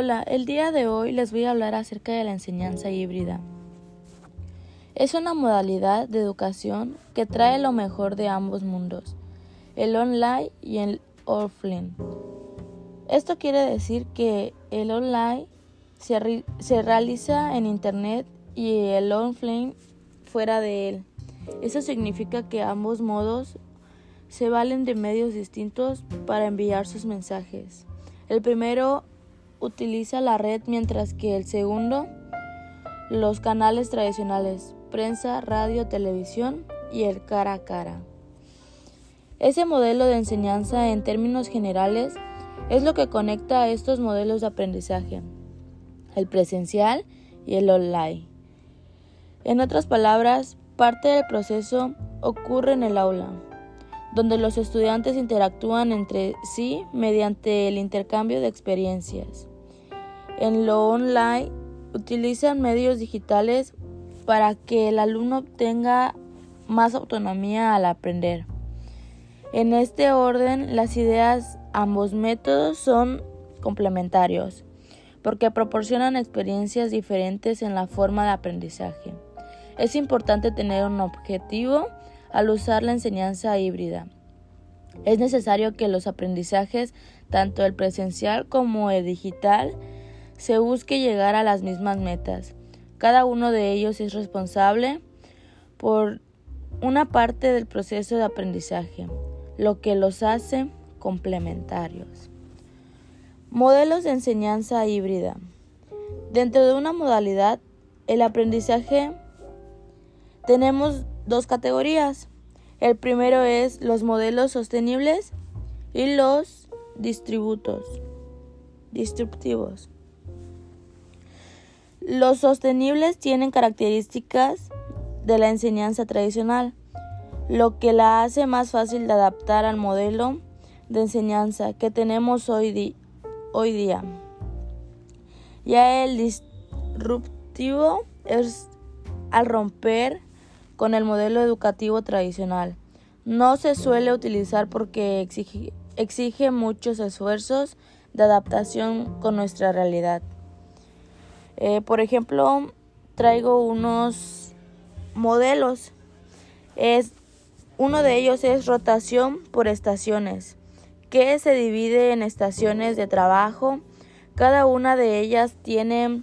Hola, el día de hoy les voy a hablar acerca de la enseñanza híbrida. Es una modalidad de educación que trae lo mejor de ambos mundos, el online y el offline. Esto quiere decir que el online se, realiza en Internet y el offline fuera de él. Eso significa que ambos modos se valen de medios distintos para enviar sus mensajes. El primero utiliza la red mientras que el segundo los canales tradicionales, prensa, radio, televisión y el cara a cara. Ese modelo de enseñanza en términos generales es lo que conecta a estos modelos de aprendizaje, el presencial y el online. En otras palabras, parte del proceso ocurre en el aula, donde los estudiantes interactúan entre sí mediante el intercambio de experiencias. En lo online utilizan medios digitales para que el alumno tenga más autonomía al aprender. En este orden, las ideas, ambos métodos son complementarios, porque proporcionan experiencias diferentes en la forma de aprendizaje. Es importante tener un objetivo al usar la enseñanza híbrida. Es necesario que los aprendizajes, tanto el presencial como el digital, se busque llegar a las mismas metas. Cada uno de ellos es responsable por una parte del proceso de aprendizaje, lo que los hace complementarios. Modelos de enseñanza híbrida. Dentro de una modalidad, el aprendizaje tenemos dos categorías. El primero es los modelos sostenibles y los distributos, distributivos. Los sostenibles tienen características de la enseñanza tradicional, lo que la hace más fácil de adaptar al modelo de enseñanza que tenemos hoy, día. Ya el disruptivo es al romper con el modelo educativo tradicional. No se suele utilizar porque exige muchos esfuerzos de adaptación con nuestra realidad. Eh, por ejemplo, traigo unos modelos. Es, uno de ellos es rotación por estaciones, que se divide en estaciones de trabajo. Cada una de ellas tiene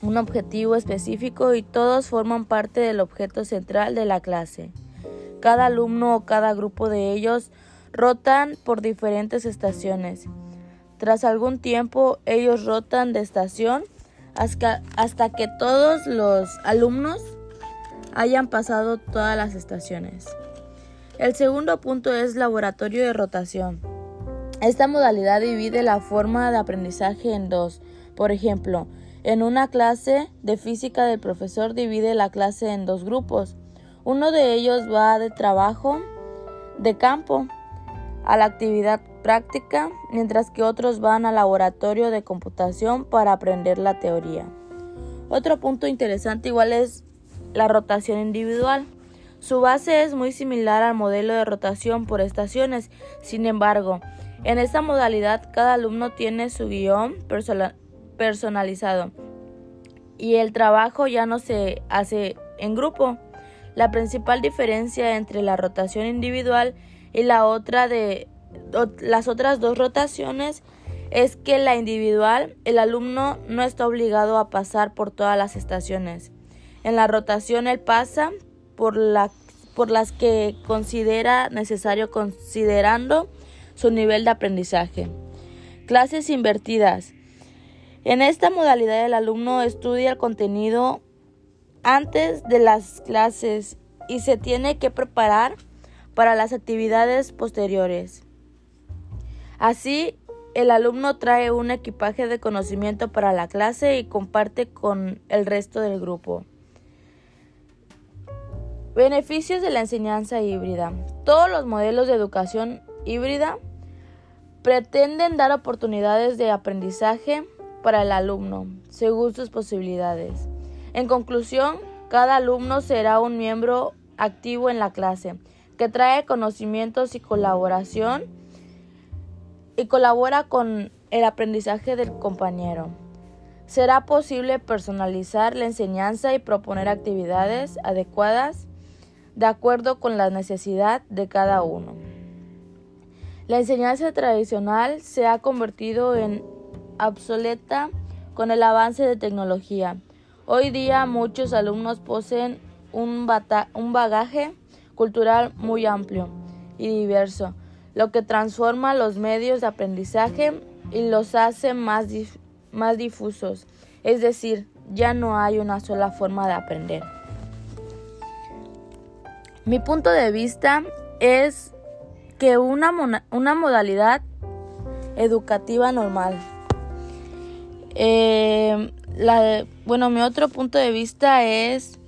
un objetivo específico y todos forman parte del objeto central de la clase. Cada alumno o cada grupo de ellos rotan por diferentes estaciones. Tras algún tiempo ellos rotan de estación hasta, que todos los alumnos hayan pasado todas las estaciones. El segundo punto es laboratorio de rotación. Esta modalidad divide la forma de aprendizaje en dos. Por ejemplo, en una clase de física del profesor divide la clase en dos grupos. Uno de ellos va de trabajo de campo a la actividad práctica, mientras que otros van al laboratorio de computación para aprender la teoría. Otro punto interesante igual es la rotación individual. Su base es muy similar al modelo de rotación por estaciones, sin embargo, en esta modalidad cada alumno tiene su guion personalizado y el trabajo ya no se hace en grupo. La principal diferencia entre la rotación individual la otra de las otras dos rotaciones es que la individual el alumno no está obligado a pasar por todas las estaciones. En la rotación él pasa por, por las que considera necesario considerando su nivel de aprendizaje. Clases invertidas. En esta modalidad el alumno estudia el contenido antes de las clases y se tiene que preparar para las actividades posteriores. Así, el alumno trae un equipaje de conocimiento para la clase y comparte con el resto del grupo. Beneficios de la enseñanza híbrida. Todos los modelos de educación híbrida pretenden dar oportunidades de aprendizaje para el alumno, según sus posibilidades. En conclusión, cada alumno será un miembro activo en la clase, que trae conocimientos y colaboración y colabora con el aprendizaje del compañero. Será posible personalizar la enseñanza y proponer actividades adecuadas de acuerdo con la necesidad de cada uno. La enseñanza tradicional se ha convertido en obsoleta con el avance de tecnología. Hoy día muchos alumnos poseen un, un bagaje cultural muy amplio y diverso, lo que transforma los medios de aprendizaje y los hace más, más difusos. Es decir, ya no hay una sola forma de aprender. Mi punto de vista es que una, una modalidad educativa normal. Eh, bueno, mi otro punto de vista es,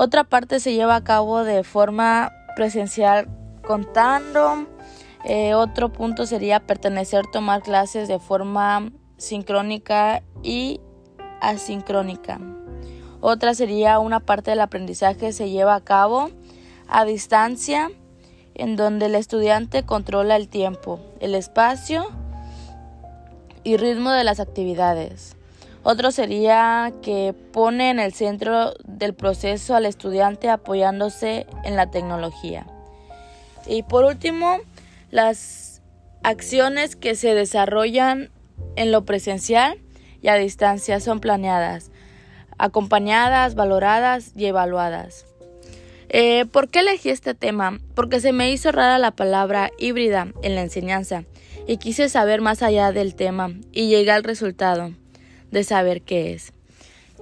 otra parte se lleva a cabo de forma presencial contando, eh, otro punto sería pertenecer, tomar clases de forma sincrónica y asincrónica. Otra sería una parte del aprendizaje se lleva a cabo a distancia, en donde el estudiante controla el tiempo, el espacio y ritmo de las actividades. Otro sería que pone en el centro del proceso al estudiante apoyándose en la tecnología. Y por último, las acciones que se desarrollan en lo presencial y a distancia son planeadas, acompañadas, valoradas y evaluadas. Eh, ¿Por qué elegí este tema? Porque se me hizo rara la palabra híbrida en la enseñanza y quise saber más allá del tema y llegué al resultado de saber qué es.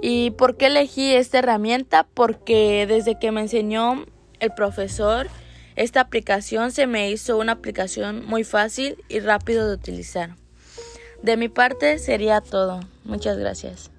¿Y por qué elegí esta herramienta? Porque desde que me enseñó el profesor, esta aplicación se me hizo una aplicación muy fácil y rápido de utilizar. De mi parte sería todo. Muchas gracias.